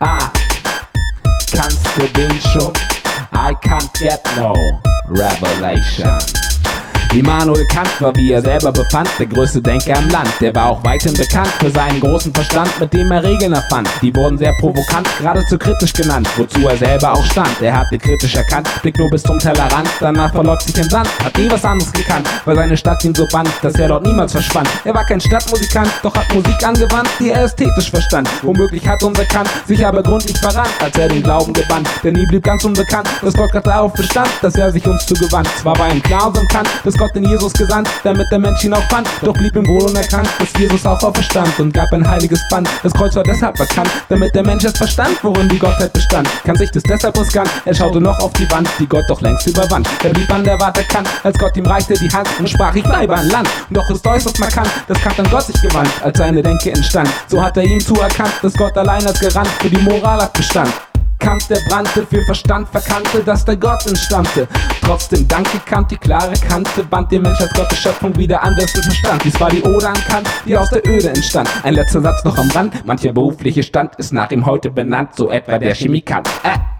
Ah, schon? I can't get no revelation. Immanuel Kant war, wie er selber befand, der größte Denker im Land. Der war auch weithin bekannt für seinen großen Verstand, mit dem er Regeln erfand. Die wurden sehr provokant, geradezu kritisch genannt, wozu er selber auch stand. Er hatte kritisch erkannt, blick nur bis zum Tellerrand, danach verlor sich im Sand, hat nie was anderes gekannt, weil seine Stadt ihn so band, dass er dort niemals verschwand. Er war kein Stadtmusikant, doch hat Musik angewandt, die er ästhetisch verstand. Womöglich hat unser Kant sich aber gründlich verrannt, als er den Glauben gewandt. Denn nie blieb ganz unbekannt, dass Gott gerade darauf bestand, dass er sich uns zugewandt. Zwar war ihm klar und Kant, dass Gott in Jesus gesandt, damit der Mensch ihn auch fand. Doch blieb ihm wohl unerkannt, dass Jesus auch auferstand und gab ein heiliges Band. Das Kreuz war deshalb bekannt, damit der Mensch es verstand, worin die Gottheit bestand. Kann sich das deshalb riskant, er schaute noch auf die Wand, die Gott doch längst überwand. Er blieb an der Warte kann, als Gott ihm reichte die Hand und sprach, ich bleibe an Land. Doch ist äußerst markant, dass Kant an Gott sich gewandt, als seine Denke entstand. So hat er ihm zuerkannt, dass Gott allein als Garant für die Moral bestand. Kant, der brannte, für Verstand verkannte, dass der Gott entstammte. Trotzdem danke Kant, die klare Kante, band den Mensch als Gottes Schöpfung wieder an dessen Verstand. Dies war die Ode an Kant, die aus der Öde entstand. Ein letzter Satz noch am Rand, mancher berufliche Stand ist nach ihm heute benannt, so etwa der Chemikant. Äh.